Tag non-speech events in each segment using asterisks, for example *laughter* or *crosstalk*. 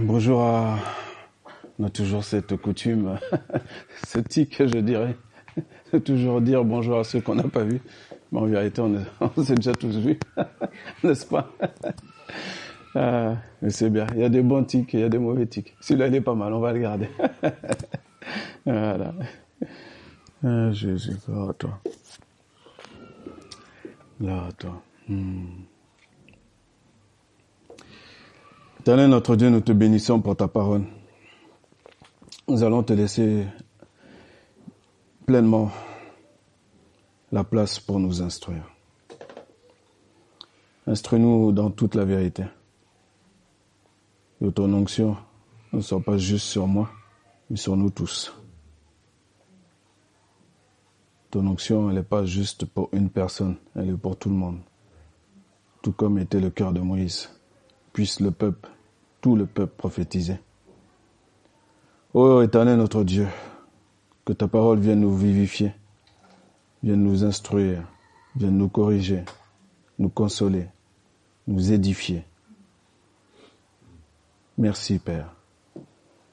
bonjour à... On a toujours cette coutume, *laughs* ce tic, je dirais, de toujours dire bonjour à ceux qu'on n'a pas vus. Mais en vérité, on, *laughs* s'est déjà tous vus, *laughs* n'est-ce pas? Ah, Mais c'est bien, il y a des bons tics, il y a des mauvais tics. Celui-là, il est pas mal, on va le garder. voilà. Ah, Jésus, gloire à toi? Gloire à toi. Hmm. Éternel notre Dieu, nous te bénissons pour ta parole. Nous allons te laisser pleinement la place pour nous instruire. Instruis-nous dans toute la vérité. Que ton onction ne soit pas juste sur moi, mais sur nous tous. Ton onction, elle n'est pas juste pour une personne, elle est pour tout le monde. Tout comme était le cœur de Moïse. Puisse le peuple tout le peuple prophétisait. Ô éternel notre Dieu, que ta parole vienne nous vivifier, vienne nous instruire, vienne nous corriger, nous consoler, nous édifier. Merci Père.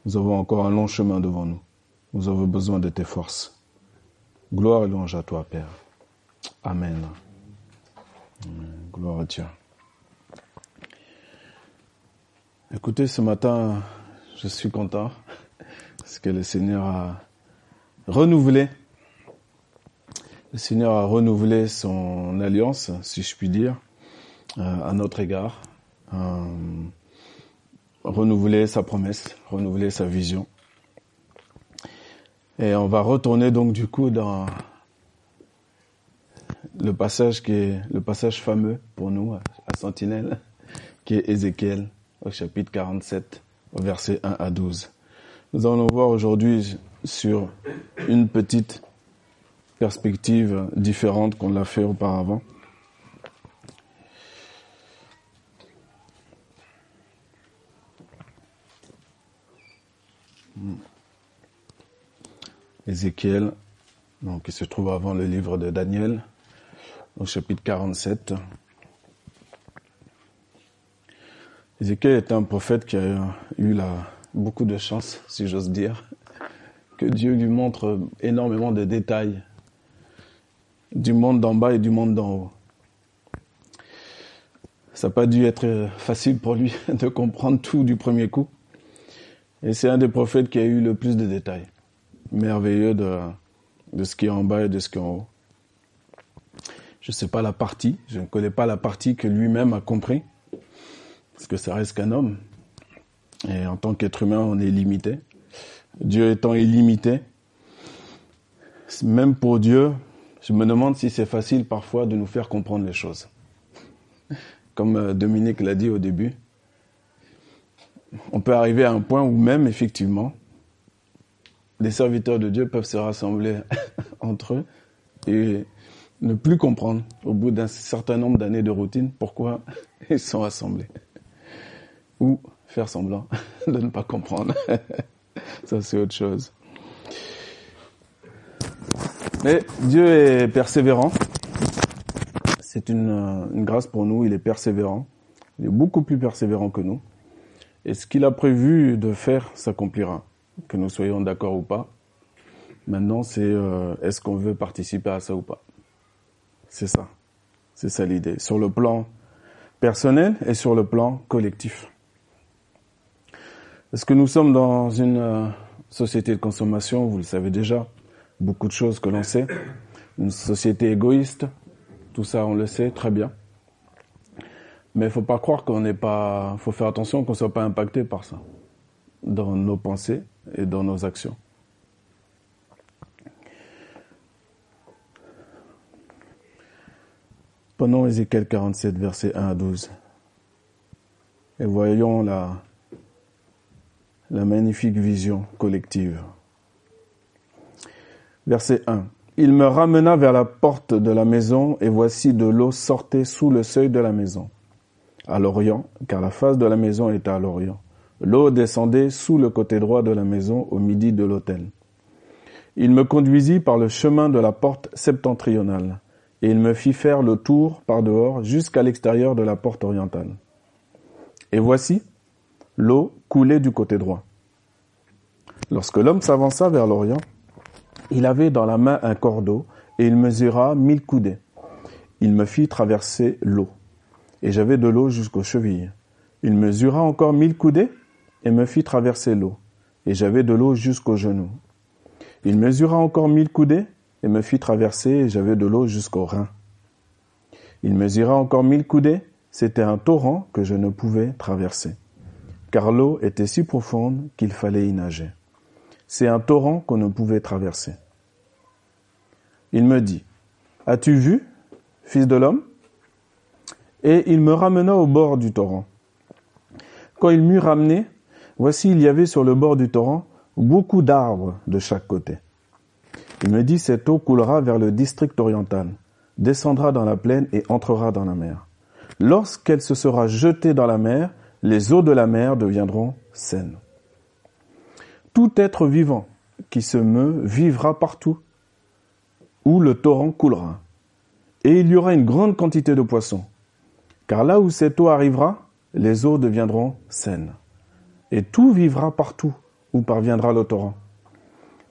Nous avons encore un long chemin devant nous. Nous avons besoin de tes forces. Gloire et louange à toi, Père. Amen. Gloire à Dieu. Écoutez, ce matin, je suis content parce que le Seigneur a renouvelé, le Seigneur a renouvelé son alliance, si je puis dire, euh, à notre égard, euh, renouvelé sa promesse, renouvelé sa vision. Et on va retourner donc du coup dans le passage qui est le passage fameux pour nous à Sentinelle, qui est Ézéchiel au chapitre 47, versets 1 à 12. Nous allons voir aujourd'hui sur une petite perspective différente qu'on l'a fait auparavant. Ézéchiel, donc, qui se trouve avant le livre de Daniel, au chapitre 47, Ézéchiel est un prophète qui a eu la, beaucoup de chance, si j'ose dire, que Dieu lui montre énormément de détails du monde d'en bas et du monde d'en haut. Ça n'a pas dû être facile pour lui *laughs* de comprendre tout du premier coup. Et c'est un des prophètes qui a eu le plus de détails. Merveilleux de, de ce qui est en bas et de ce qui est en haut. Je ne sais pas la partie, je ne connais pas la partie que lui-même a compris parce que ça reste qu'un homme. Et en tant qu'être humain, on est limité. Dieu étant illimité, même pour Dieu, je me demande si c'est facile parfois de nous faire comprendre les choses. Comme euh, Dominique l'a dit au début, on peut arriver à un point où même, effectivement, les serviteurs de Dieu peuvent se rassembler *laughs* entre eux et ne plus comprendre, au bout d'un certain nombre d'années de routine, pourquoi *laughs* ils sont rassemblés ou faire semblant *laughs* de ne pas comprendre. *laughs* Ça, c'est autre chose. Mais Dieu est persévérant. C'est une, une, grâce pour nous. Il est persévérant. Il est beaucoup plus persévérant que nous. Et ce qu'il a prévu de faire s'accomplira. Que nous soyons d'accord ou pas. Maintenant, c'est euh, est-ce qu'on veut participer à ça ou pas? C'est ça. C'est ça l'idée. Sur le plan personnel et sur le plan collectif. Est-ce que nous sommes dans une euh, société de consommation Vous le savez déjà, beaucoup de choses que l'on sait. Une société égoïste, tout ça on le sait très bien. Mais il faut pas croire qu'on n'est pas, faut faire attention qu'on soit pas impacté par ça, dans nos pensées et dans nos actions. Prenons Ézéchiel 47, versets 1 à 12. Et voyons la, la magnifique vision collective. Verset 1. Il me ramena vers la porte de la maison, et voici de l'eau sortait sous le seuil de la maison, à l'orient, car la face de la maison était à l'orient. L'eau descendait sous le côté droit de la maison, au midi de l'autel. Il me conduisit par le chemin de la porte septentrionale, et il me fit faire le tour par dehors jusqu'à l'extérieur de la porte orientale. Et voici, l'eau coulait du côté droit. Lorsque l'homme s'avança vers l'Orient, il avait dans la main un cordeau et il mesura mille coudées. Il me fit traverser l'eau et j'avais de l'eau jusqu'aux chevilles. Il mesura encore mille coudées et me fit traverser l'eau et j'avais de l'eau jusqu'aux genoux. Il mesura encore mille coudées et me fit traverser et j'avais de l'eau jusqu'aux reins. Il mesura encore mille coudées, c'était un torrent que je ne pouvais traverser, car l'eau était si profonde qu'il fallait y nager. C'est un torrent qu'on ne pouvait traverser. Il me dit, As-tu vu, fils de l'homme? Et il me ramena au bord du torrent. Quand il m'eut ramené, voici il y avait sur le bord du torrent beaucoup d'arbres de chaque côté. Il me dit, Cette eau coulera vers le district oriental, descendra dans la plaine et entrera dans la mer. Lorsqu'elle se sera jetée dans la mer, les eaux de la mer deviendront saines. Tout être vivant qui se meut vivra partout où le torrent coulera. Et il y aura une grande quantité de poissons. Car là où cette eau arrivera, les eaux deviendront saines. Et tout vivra partout où parviendra le torrent.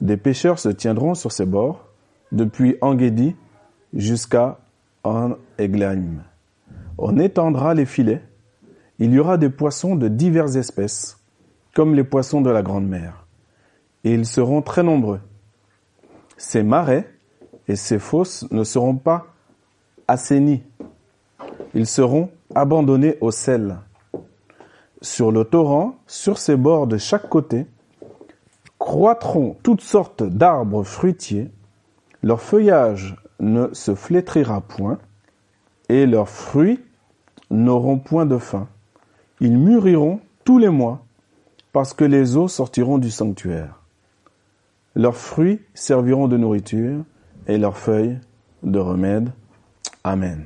Des pêcheurs se tiendront sur ses bords, depuis Engedi jusqu'à En Eglaim. On étendra les filets. Il y aura des poissons de diverses espèces, comme les poissons de la grande mer. Et ils seront très nombreux. Ces marais et ces fosses ne seront pas assainis. Ils seront abandonnés au sel. Sur le torrent, sur ses bords de chaque côté, croîtront toutes sortes d'arbres fruitiers. Leur feuillage ne se flétrira point, et leurs fruits n'auront point de fin. Ils mûriront tous les mois, parce que les eaux sortiront du sanctuaire. Leurs fruits serviront de nourriture, et leurs feuilles de remède. Amen.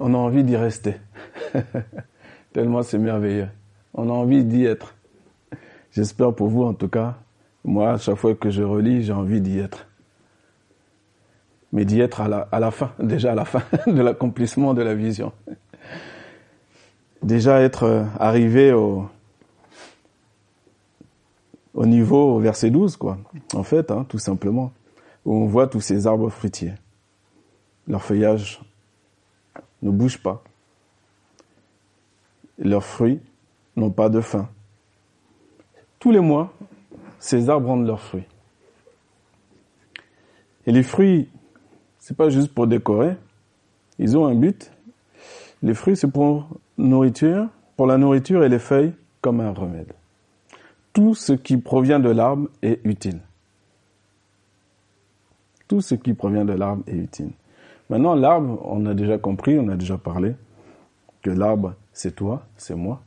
On a envie d'y rester. *laughs* Tellement c'est merveilleux. On a envie d'y être. J'espère pour vous en tout cas. Moi, à chaque fois que je relis, j'ai envie d'y être. Mais d'y être à la, à la fin, *laughs* déjà à la fin de l'accomplissement de la vision. Déjà être euh, arrivé au, au niveau, au verset 12, quoi. En fait, hein, tout simplement. Où on voit tous ces arbres fruitiers. Leur feuillage ne bouge pas. Leurs fruits n'ont pas de fin. Tous les mois, ces arbres rendent leurs fruits. Et les fruits, c'est pas juste pour décorer. Ils ont un but. Les fruits, c'est pour nourriture, pour la nourriture et les feuilles comme un remède tout ce qui provient de l'arbre est utile. Tout ce qui provient de l'arbre est utile. Maintenant, l'arbre, on a déjà compris, on a déjà parlé, que l'arbre, c'est toi, c'est moi.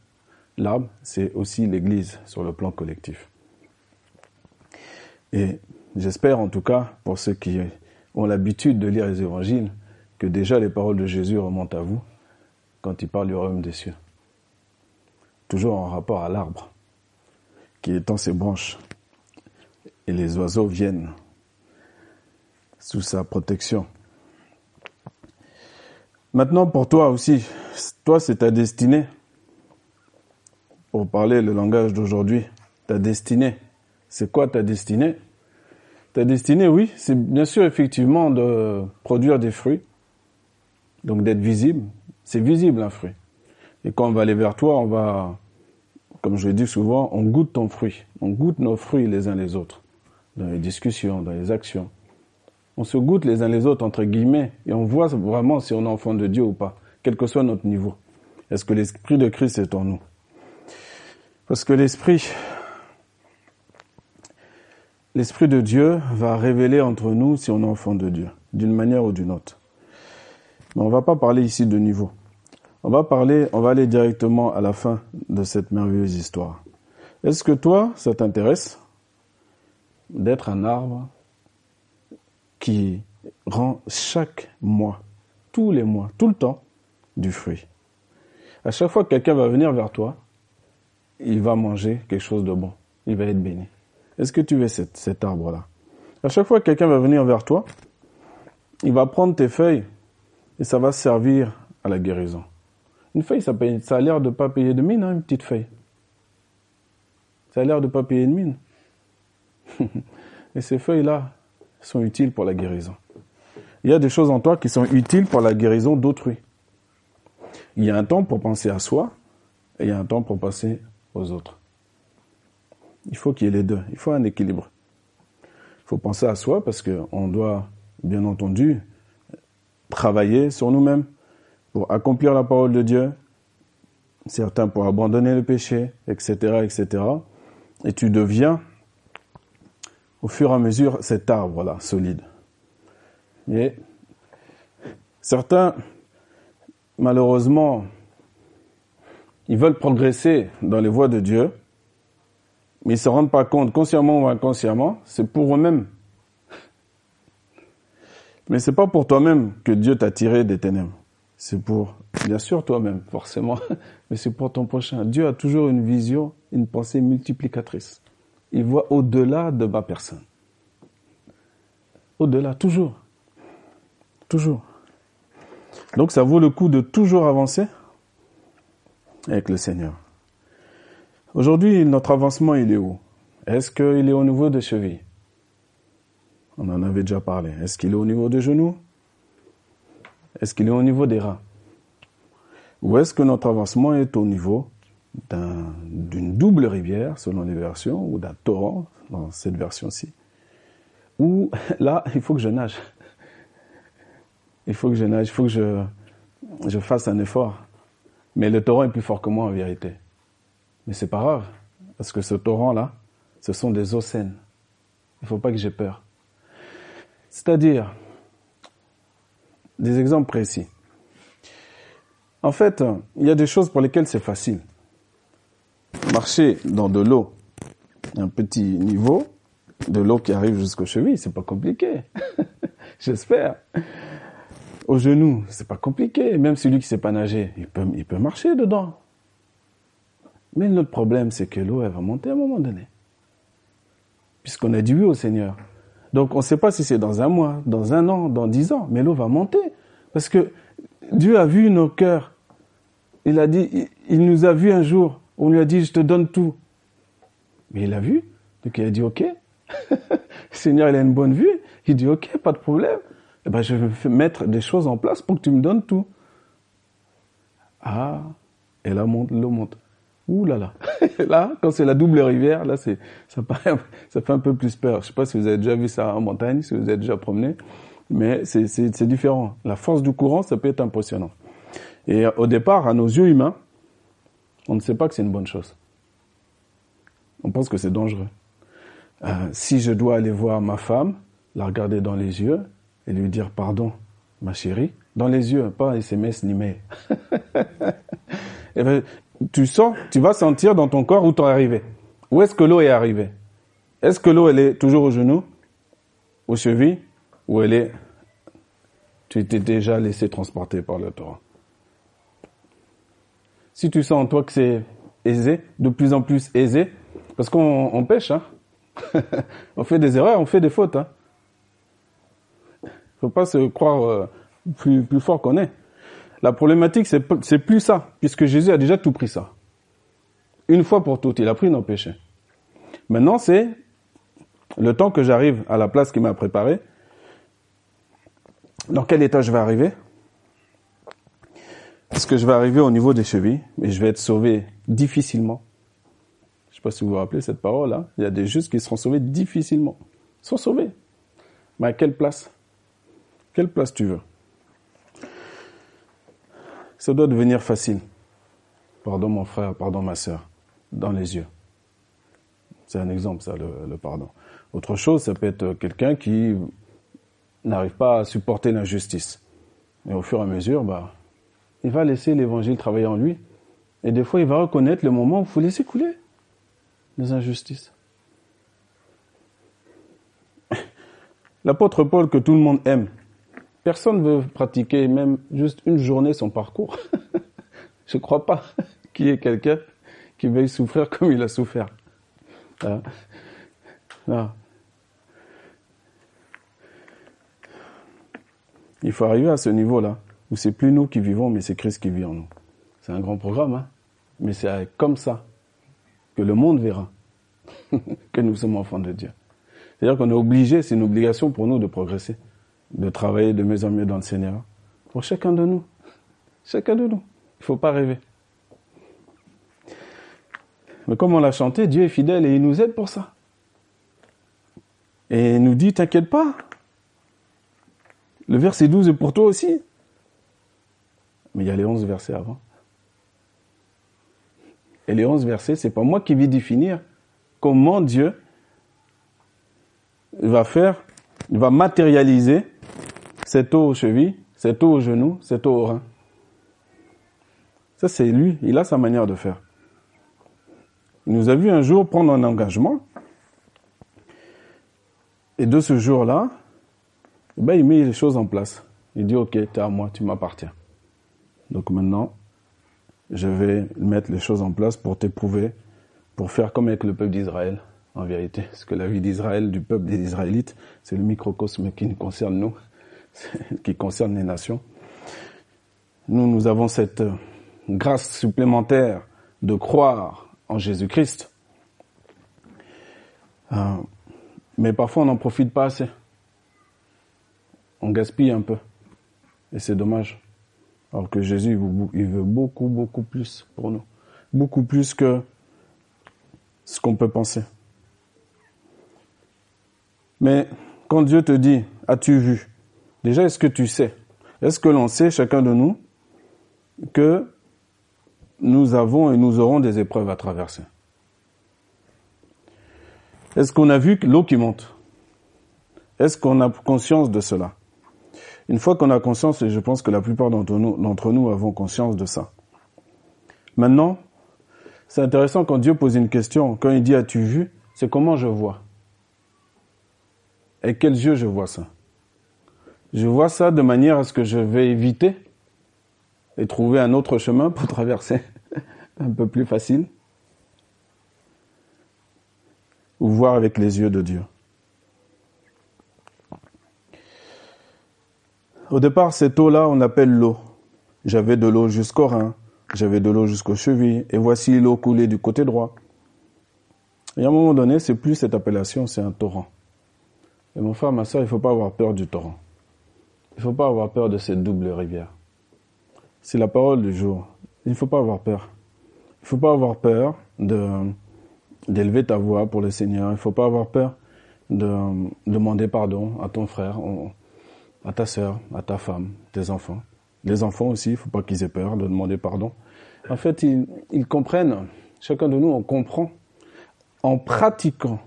L'arbre, c'est aussi l'Église sur le plan collectif. Et j'espère en tout cas, pour ceux qui ont l'habitude de lire les évangiles, que déjà les paroles de Jésus remontent à vous quand il parle du royaume des cieux. Toujours en rapport à l'arbre qui étend ses branches. Et les oiseaux viennent sous sa protection. Maintenant, pour toi aussi, toi, c'est ta destinée. Pour parler le langage d'aujourd'hui, ta destinée. C'est quoi ta destinée? Ta destinée, oui, c'est bien sûr effectivement de produire des fruits, donc d'être visible. C'est visible un fruit. Et quand on va aller vers toi, on va comme je le dis souvent, on goûte ton fruit. On goûte nos fruits les uns les autres. Dans les discussions, dans les actions. On se goûte les uns les autres, entre guillemets, et on voit vraiment si on est enfant de Dieu ou pas, quel que soit notre niveau. Est-ce que l'Esprit de Christ est en nous? Parce que l'Esprit, l'Esprit de Dieu va révéler entre nous si on est enfant de Dieu, d'une manière ou d'une autre. Mais on ne va pas parler ici de niveau. On va parler, on va aller directement à la fin de cette merveilleuse histoire. Est-ce que toi, ça t'intéresse d'être un arbre qui rend chaque mois, tous les mois, tout le temps, du fruit? À chaque fois que quelqu'un va venir vers toi, il va manger quelque chose de bon. Il va être béni. Est-ce que tu veux cet, arbre-là? À chaque fois que quelqu'un va venir vers toi, il va prendre tes feuilles et ça va servir à la guérison. Une feuille, ça, a l'air de pas payer de mine, hein, une petite feuille. Ça a l'air de pas payer de mine. *laughs* Et ces feuilles-là sont utiles pour la guérison. Il y a des choses en toi qui sont utiles pour la guérison d'autrui. Il y a un temps pour penser à soi et il y a un temps pour penser aux autres. Il faut qu'il y ait les deux. Il faut un équilibre. Il faut penser à soi parce qu'on doit, bien entendu, travailler sur nous-mêmes pour accomplir la parole de Dieu, certains pour abandonner le péché, etc., etc. Et tu deviens, au fur et à mesure, cet arbre-là, solide. Et certains, malheureusement, ils veulent progresser dans les voies de Dieu, mais ils se rendent pas compte, consciemment ou inconsciemment, c'est pour eux-mêmes. Mais c'est pas pour toi-même que Dieu t'a tiré des ténèbres. C'est pour, bien sûr, toi-même, forcément, *laughs* mais c'est pour ton prochain. Dieu a toujours une vision, une pensée multiplicatrice. Il voit au-delà de ma personne. Au-delà, toujours. Toujours. Donc ça vaut le coup de toujours avancer avec le Seigneur. Aujourd'hui, notre avancement, il est où? Est-ce qu'il est au niveau des chevilles? On en avait déjà parlé. Est-ce qu'il est au niveau des genoux? Est-ce qu'il est au niveau des reins? Ou est-ce que notre avancement est au niveau d'une double rivière, selon les versions, ou d'un torrent, dans cette version-ci? Ou *laughs* là, il faut que je nage il faut que je nage, il faut que je, je fasse un effort. Mais le torrent est plus fort que moi en vérité. Mais c'est pas grave, parce que ce torrent-là, ce sont des eaux saines. Il ne faut pas que j'ai peur. C'est-à-dire, des exemples précis. En fait, il y a des choses pour lesquelles c'est facile. Marcher dans de l'eau, un petit niveau, de l'eau qui arrive jusqu'aux chevilles, c'est pas compliqué. *laughs* J'espère au genou, c'est pas compliqué. Même celui qui sait pas nager, il peut, il peut marcher dedans. Mais notre problème, c'est que l'eau, elle va monter à un moment donné. Puisqu'on a dit oui au Seigneur. Donc, on ne sait pas si c'est dans un mois, dans un an, dans dix ans, mais l'eau va monter. Parce que Dieu a vu nos cœurs. Il a dit, il nous a vu un jour. On lui a dit, je te donne tout. Mais il a vu. Donc, il a dit, OK. *laughs* le Seigneur, il a une bonne vue. Il dit, OK, pas de problème eh ben, je vais mettre des choses en place pour que tu me donnes tout. Ah, et là l'eau monte. Ouh là là. là, quand c'est la double rivière, là, c'est, ça *laughs* paraît, ça fait un peu plus peur. Je sais pas si vous avez déjà vu ça en montagne, si vous êtes déjà promené, mais c'est, c'est, différent. La force du courant, ça peut être impressionnant. Et au départ, à nos yeux humains, on ne sait pas que c'est une bonne chose. On pense que c'est dangereux. Euh, si je dois aller voir ma femme, la regarder dans les yeux, et lui dire pardon, ma chérie, dans les yeux, pas SMS ni mail. *laughs* eh ben, tu sens, tu vas sentir dans ton corps où tu es arrivé. Où est-ce que l'eau est arrivée? Est-ce que l'eau, elle est toujours au genou, aux chevilles, ou elle est... Tu t'es déjà laissé transporter par le torrent? Si tu sens en toi que c'est aisé, de plus en plus aisé, parce qu'on pêche, hein. *laughs* on fait des erreurs, on fait des fautes, hein faut pas se croire euh, plus, plus fort qu'on est. La problématique, c'est, plus ça, puisque Jésus a déjà tout pris ça. Une fois pour toutes, il a pris nos péchés. Maintenant, c'est le temps que j'arrive à la place qu'il m'a préparée. Dans quel état je vais arriver? Est-ce que je vais arriver au niveau des chevilles, mais je vais être sauvé difficilement Je ne sais pas si vous vous rappelez cette parole-là. Hein. Il y a des justes qui seront sauvés difficilement. Ils sont sauvés. Mais à quelle place? Quelle place tu veux? Ça doit devenir facile. Pardon mon frère, pardon ma sœur, dans les yeux. C'est un exemple, ça, le, pardon. Autre chose, ça peut être quelqu'un qui n'arrive pas à supporter l'injustice. Et au fur et à mesure, bah, il va laisser l'évangile travailler en lui. Et des fois, il va reconnaître le moment où il faut laisser couler les injustices. *laughs* L'apôtre Paul que tout le monde aime, Personne ne veut pratiquer même juste une journée son parcours. *laughs* Je ne crois pas *laughs* qu'il y ait quelqu'un qui veuille souffrir comme il a souffert. Hein? Il faut arriver à ce niveau-là, où c'est plus nous qui vivons, mais c'est Christ qui vit en nous. C'est un grand programme, hein mais c'est comme ça que le monde verra *laughs* que nous sommes enfants de Dieu. C'est-à-dire qu'on est obligé, c'est une obligation pour nous de progresser, de travailler de mieux en mieux dans le Seigneur. Pour chacun de nous. Chacun de nous. Il ne faut pas rêver. Mais comme on l'a chanté, Dieu est fidèle et il nous aide pour ça. Et il nous dit, t'inquiète pas. Le verset 12 est pour toi aussi. Mais il y a les 11 versets avant. Et les 11 versets, c'est pas moi qui vais définir comment Dieu va faire, il va matérialiser cette eau aux chevilles, cette eau aux genoux, cette eau au rein. Ça, c'est lui. Il a sa manière de faire. Il nous a vu un jour prendre un engagement. Et de ce jour-là, eh ben, il met les choses en place. Il dit, OK, es à moi, tu m'appartiens. Donc maintenant, je vais mettre les choses en place pour t'éprouver, pour faire comme avec le peuple d'Israël, en vérité. Parce que la vie d'Israël, du peuple des Israélites, c'est le microcosme qui nous concerne nous, *laughs* qui concerne les nations. Nous, nous avons cette grâce supplémentaire de croire en Jésus-Christ. Euh, mais parfois, on n'en profite pas assez. On gaspille un peu. Et c'est dommage. Alors que Jésus, il veut beaucoup, beaucoup plus pour nous. Beaucoup plus que ce qu'on peut penser. Mais quand Dieu te dit, as-tu vu? Déjà, est-ce que tu sais? Est-ce que l'on sait, chacun de nous, que nous avons et nous aurons des épreuves à traverser? Est-ce qu'on a vu l'eau qui monte? Est-ce qu'on a conscience de cela? Une fois qu'on a conscience, et je pense que la plupart d'entre nous, avons conscience de ça. Maintenant, c'est intéressant quand Dieu pose une question, quand il dit as-tu vu, c'est comment je vois? Et quels yeux je vois ça? Je vois ça de manière à ce que je vais éviter et trouver un autre chemin pour *laughs* traverser un peu plus facile. Ou voir avec les yeux de Dieu. Au départ, cette eau-là, on l'appelle l'eau. J'avais de l'eau jusqu'au rein, j'avais de l'eau jusqu'aux chevilles, et voici l'eau coulée du côté droit. Et à un moment donné, c'est plus cette appellation, c'est un torrent. Et mon frère, ma soeur, il ne faut pas avoir peur du torrent. Il ne faut pas avoir peur de cette double rivière. C'est la parole du jour. Il ne faut pas avoir peur. Il ne faut pas avoir peur d'élever ta voix pour le Seigneur. Il ne faut pas avoir peur de demander pardon à ton frère à ta sœur, à ta femme, tes enfants. Les enfants aussi, il ne faut pas qu'ils aient peur de demander pardon. En fait, ils, ils comprennent, chacun de nous, on comprend en pratiquant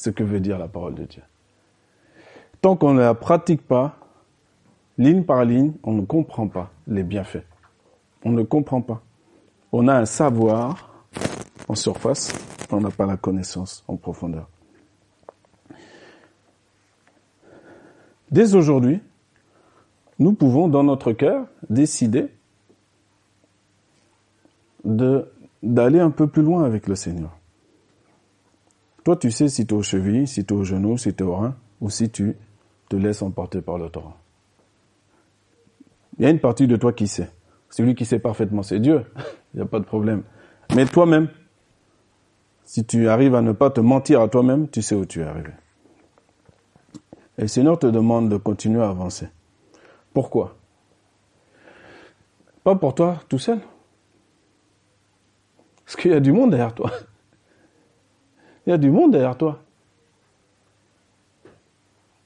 ce que veut dire la parole de Dieu. Tant qu'on ne la pratique pas, ligne par ligne, on ne comprend pas les bienfaits. On ne comprend pas. On a un savoir en surface, on n'a pas la connaissance en profondeur. Dès aujourd'hui, nous pouvons, dans notre cœur, décider d'aller un peu plus loin avec le Seigneur. Toi, tu sais si tu es aux chevilles, si tu es aux genoux, si tu es au rein, ou si tu te laisses emporter par le torrent. Il y a une partie de toi qui sait. Celui qui sait parfaitement, c'est Dieu. Il n'y a pas de problème. Mais toi-même, si tu arrives à ne pas te mentir à toi-même, tu sais où tu es arrivé. Et le Seigneur te demande de continuer à avancer. Pourquoi? Pas pour toi tout seul. Parce qu'il y a du monde derrière toi. Il y a du monde derrière toi.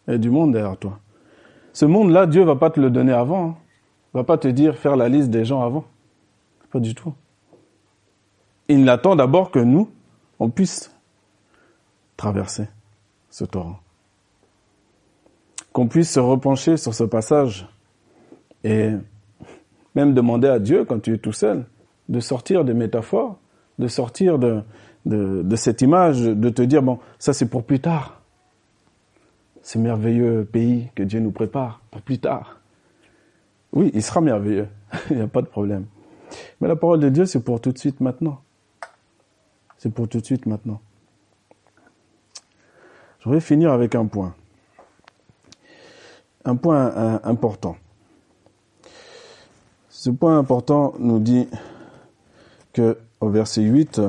Il y a du monde derrière toi. Ce monde-là, Dieu va pas te le donner avant. Hein. Il va pas te dire faire la liste des gens avant. Pas du tout. Il attend d'abord que nous, on puisse traverser ce torrent qu'on puisse se repencher sur ce passage et même demander à Dieu, quand tu es tout seul, de sortir des métaphores, de sortir de, de, cette image, de te dire, bon, ça c'est pour plus tard. Ce merveilleux pays que Dieu nous prépare pour plus tard. Oui, il sera merveilleux, *laughs* il n'y a pas de problème. Mais la parole de Dieu, c'est pour tout de suite maintenant. C'est pour tout de suite maintenant. Je vais finir avec un point un point important. Ce point important nous dit que au verset 8,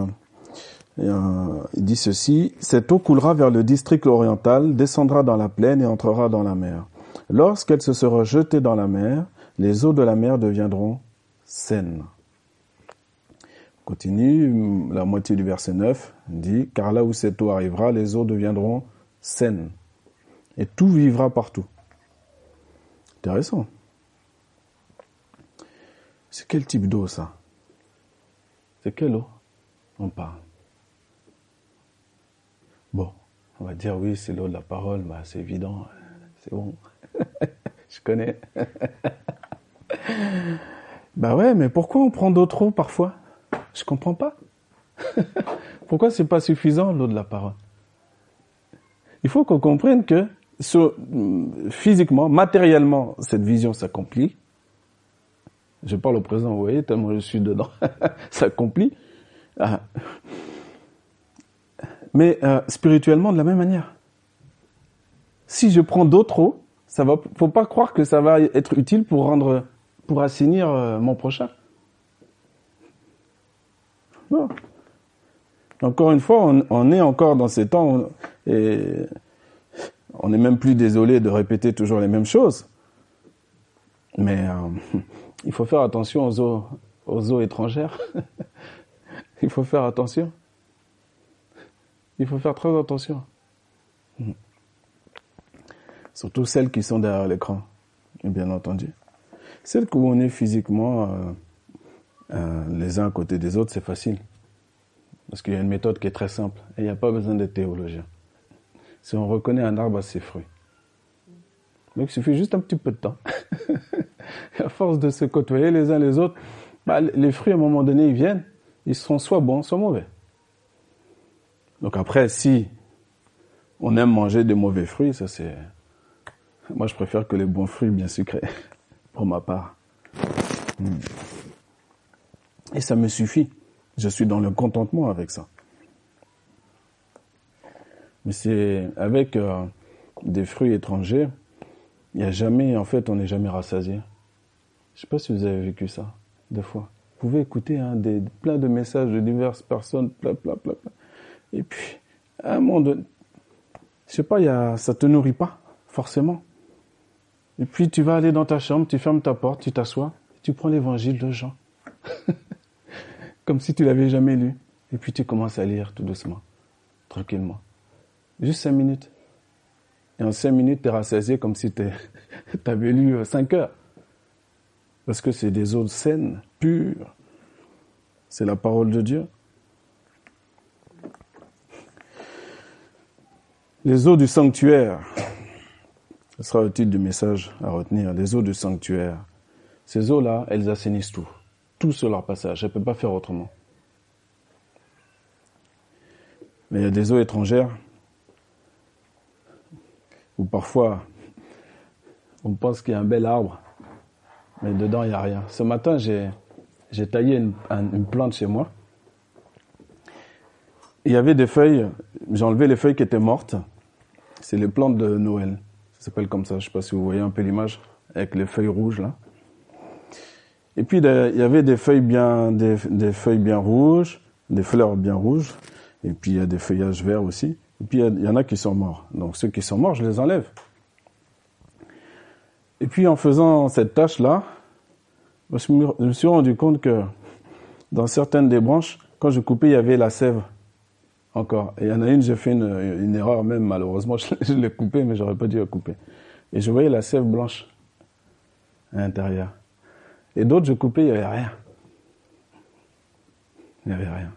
euh, il dit ceci, cette eau coulera vers le district oriental, descendra dans la plaine et entrera dans la mer. Lorsqu'elle se sera jetée dans la mer, les eaux de la mer deviendront saines. Continue, la moitié du verset 9 dit, car là où cette eau arrivera, les eaux deviendront saines. Et tout vivra partout. Intéressant. C'est quel type d'eau ça? C'est quelle eau? On parle Bon, on va dire oui, c'est l'eau de la parole, bah, c'est évident, c'est bon. *laughs* Je connais. *laughs* bah ouais, mais pourquoi on prend d'autres eaux parfois? Je comprends pas. *laughs* pourquoi c'est pas suffisant l'eau de la parole? Il faut qu'on comprenne que physiquement, matériellement, cette vision s'accomplit. Je parle au présent, vous voyez, tellement je suis dedans, s'accomplit. Ah. Mais euh, spirituellement, de la même manière. Si je prends d'autres eaux, ça va, faut pas croire que ça va être utile pour rendre, pour assainir euh, mon prochain. Non. Encore une fois, on, est encore dans ces temps et on n'est même plus désolé de répéter toujours les mêmes choses. Mais euh, *laughs* il faut faire attention aux eaux, aux eaux étrangères. *laughs* il faut faire attention. Il faut faire très attention. Surtout celles qui sont derrière l'écran, bien entendu. Celles où on est physiquement euh, euh, les uns à côté des autres, c'est facile. Parce qu'il y a une méthode qui est très simple. Et il n'y a pas besoin de théologien. Si on reconnaît un arbre à ses fruits. Donc il suffit juste un petit peu de temps. *laughs* à force de se côtoyer les uns les autres, bah, les fruits à un moment donné, ils viennent, ils seront soit bons, soit mauvais. Donc après, si on aime manger des mauvais fruits, ça c'est... Moi je préfère que les bons fruits bien sucrés, *laughs* pour ma part. Hmm. Et ça me suffit. Je suis dans le contentement avec ça. Mais c'est avec euh, des fruits étrangers, il n'y a jamais, en fait, on n'est jamais rassasié. Je sais pas si vous avez vécu ça, deux fois. Vous pouvez écouter hein, des, plein de messages de diverses personnes, plein, plein, plein. Et puis, à un moment donné, je sais pas, y a, ça te nourrit pas, forcément. Et puis, tu vas aller dans ta chambre, tu fermes ta porte, tu t'assois, tu prends l'évangile de Jean. *laughs* Comme si tu l'avais jamais lu. Et puis, tu commences à lire tout doucement, tranquillement. Juste cinq minutes. Et en cinq minutes, tu es rassasié comme si tu *laughs* avais lu euh, cinq heures. Parce que c'est des eaux saines, pures. C'est la parole de Dieu. Les eaux du sanctuaire. Ce sera le titre du message à retenir. Les eaux du sanctuaire. Ces eaux-là, elles assainissent tout. Tout sur leur passage. Elles ne peuvent pas faire autrement. Mais il y a des eaux étrangères où parfois on pense qu'il y a un bel arbre, mais dedans il n'y a rien. Ce matin, j'ai, taillé une, une, plante chez moi. Il y avait des feuilles, j'ai enlevé les feuilles qui étaient mortes. C'est les plantes de Noël. Ça s'appelle comme ça, je ne sais pas si vous voyez un peu l'image, avec les feuilles rouges là. Et puis il y avait des feuilles bien, des, feuilles bien rouges, des fleurs bien rouges, et puis il y a des feuillages verts aussi. Et puis il y, en a qui sont morts. Donc ceux qui sont morts, je les enlève. Et puis en faisant cette tâche-là, je me suis rendu compte que dans certaines des branches, quand je coupais, il y avait la sève encore. Et il y en a une, j'ai fait une, erreur même, malheureusement, *laughs* je, l'ai coupée, mais j'aurais pas dû la couper. Et je voyais la sève blanche à l'intérieur. Et d'autres, je coupais, il n'y avait rien. Il n'y avait rien.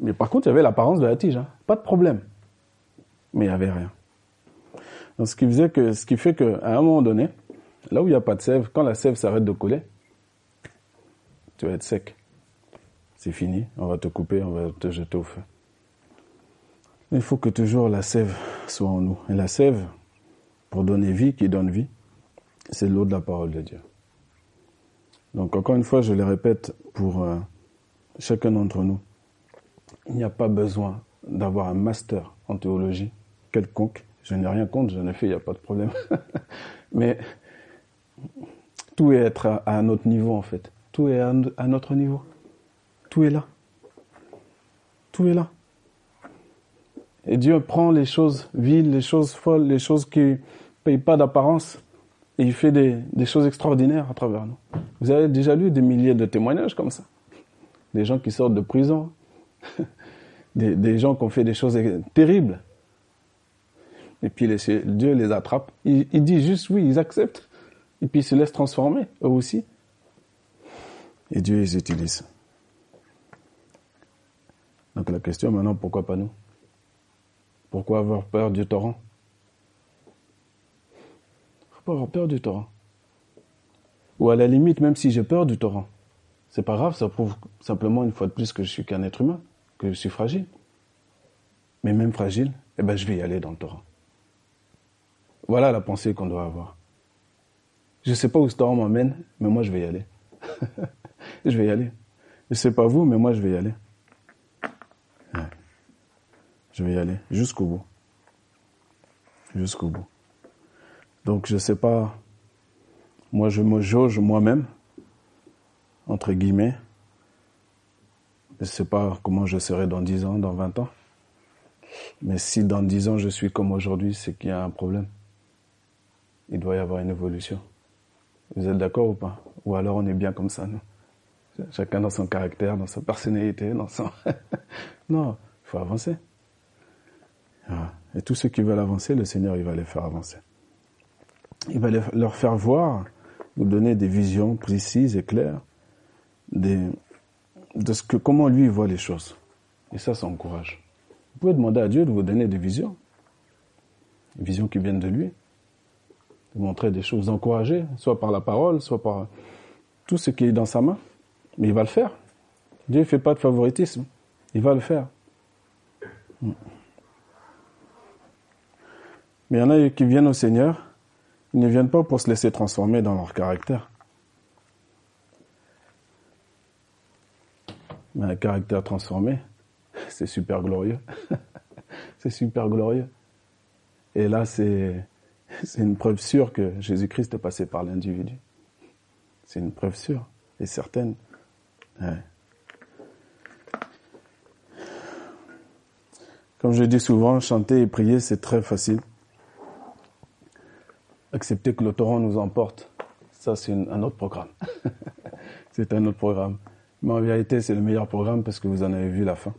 Mais par contre, il y avait l'apparence de la tige, hein. pas de problème. Mais il n'y avait rien. Donc, ce qui faisait que, ce qui fait qu'à un moment donné, là où il n'y a pas de sève, quand la sève s'arrête de couler, tu vas être sec. C'est fini, on va te couper, on va te jeter au feu. Il faut que toujours la sève soit en nous. Et la sève, pour donner vie, qui donne vie, c'est l'eau de la parole de Dieu. Donc encore une fois, je le répète pour euh, chacun d'entre nous. Il n'y a pas besoin d'avoir un master en théologie quelconque. Je n'ai rien contre, j'en ai fait, il n'y a pas de problème. *laughs* Mais tout est être à, un autre niveau en fait. Tout est à, à notre niveau. Tout est là. Tout est là. Et Dieu prend les choses viles, les choses folles, les choses qui ne payent pas d'apparence, et il fait des, choses extraordinaires à travers nous. Vous avez déjà lu des milliers de témoignages comme ça. Des gens qui sortent de prison, *laughs* des, gens qui ont fait des choses terribles. Et puis Dieu les attrape. Il, il, dit juste oui, ils acceptent. Et puis ils se laissent transformer, eux aussi. Et Dieu les utilise. Donc la question maintenant, pourquoi pas nous? Pourquoi avoir peur du torrent? Pas avoir peur du torrent? Ou à la limite, même si j'ai peur du torrent, c'est pas grave, ça prouve simplement une fois de plus que je suis qu'un être humain, que je suis fragile. Mais même fragile, eh ben je vais y aller dans le torrent. Voilà la pensée qu'on doit avoir. Je ne sais pas où ce torrent m'emmène, mais moi je vais y aller. *laughs* je vais y aller. Je ne sais pas vous, mais moi je vais y aller. Je vais y aller jusqu'au bout. Jusqu'au bout. Donc je ne sais pas, moi je me jauge moi-même, entre guillemets. Je ne sais pas comment je serai dans 10 ans, dans 20 ans. Mais si dans 10 ans je suis comme aujourd'hui, c'est qu'il y a un problème. Il doit y avoir une évolution. Vous êtes d'accord ou pas? Ou alors on est bien comme ça, nous? Chacun dans son caractère, dans sa personnalité, dans son... *laughs* non, il faut avancer. Ah. Et tous ceux qui veulent avancer, le Seigneur, il va les faire avancer. Il va leur faire voir, vous donner des visions précises et claires de ce que, comment lui voit les choses. Et ça, ça encourage. Vous pouvez demander à Dieu de vous donner des visions. Des visions qui viennent de lui. De montrer des choses, encouragées, soit par la parole, soit par tout ce qui est dans sa main. Mais il va le faire. Dieu ne fait pas de favoritisme. Il va le faire. Hmm. Mais il y en a qui viennent au Seigneur, ils ne viennent pas pour se laisser transformer dans leur caractère. Mais un caractère transformé, *laughs* c'est super glorieux. *laughs* c'est super glorieux. Et là, c'est, *laughs* c'est une preuve sûre que Jésus-Christ est passé par l'individu. C'est une preuve sûre et certaine. Comme je dis souvent, chanter et prier, c'est très facile accepter que le torrent nous emporte, ça c'est un autre programme. *laughs* c'est un autre programme. Mais en vérité, c'est le meilleur programme parce que vous en avez vu la fin.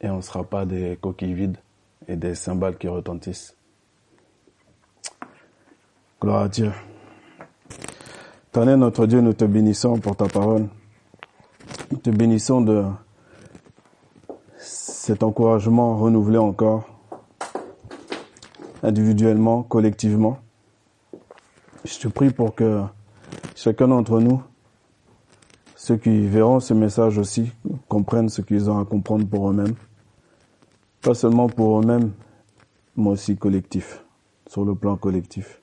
Et on ne sera pas des coquilles vides et des cymbales qui retentissent. Gloire à Dieu. Tonnerre notre Dieu, nous te bénissons pour ta parole. Nous te bénissons de cet encouragement renouvelé encore individuellement, collectivement. Je te prie pour que chacun d'entre nous, ceux qui verront ce message aussi, comprennent ce qu'ils ont à comprendre pour eux-mêmes. Pas seulement pour eux-mêmes, mais aussi collectif, sur le plan collectif.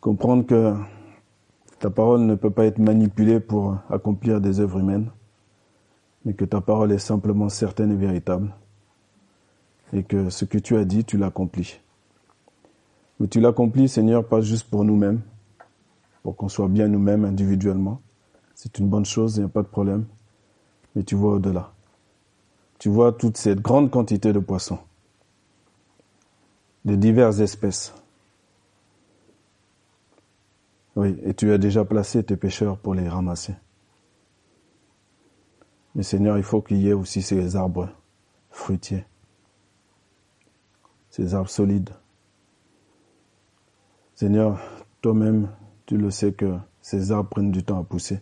Comprendre que ta parole ne peut pas être manipulée pour accomplir des œuvres humaines, mais que ta parole est simplement certaine et véritable et que ce que tu as dit, tu l'accomplis. Mais tu l'accomplis, Seigneur, pas juste pour nous-mêmes, pour qu'on soit bien nous-mêmes individuellement. C'est une bonne chose, il n'y a pas de problème. Mais tu vois au-delà. Tu vois toute cette grande quantité de poissons, de diverses espèces. Oui, et tu as déjà placé tes pêcheurs pour les ramasser. Mais Seigneur, il faut qu'il y ait aussi ces arbres fruitiers ces arbres solides. Seigneur, toi-même, tu le sais que ces arbres prennent du temps à pousser.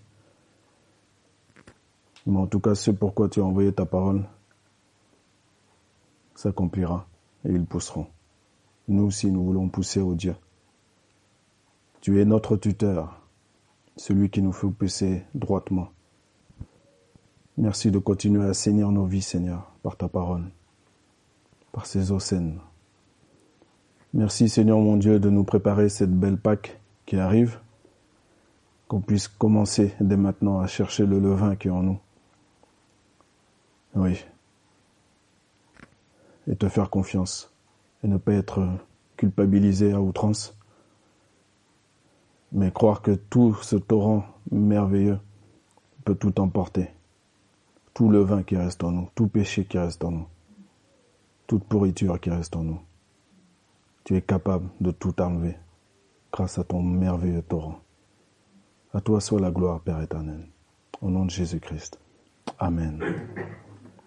Mais en tout cas, ce pourquoi tu as envoyé ta parole s'accomplira et ils pousseront. Nous aussi, nous voulons pousser au Dieu. Tu es notre tuteur, celui qui nous fait pousser droitement. Merci de continuer à assainir nos vies, Seigneur, par ta parole, par ces eaux saines. Merci Seigneur mon Dieu de nous préparer cette belle Pâque qui arrive, qu'on puisse commencer dès maintenant à chercher le levain qui est en nous. Oui. Et te faire confiance et ne pas être culpabilisé à outrance, mais croire que tout ce torrent merveilleux peut tout emporter. Tout le vin qui reste en nous, tout péché qui reste en nous, toute pourriture qui reste en nous. Tu es capable de tout enlever grâce à ton merveilleux torrent. À toi soit la gloire, Père éternel. Au nom de Jésus-Christ. Amen.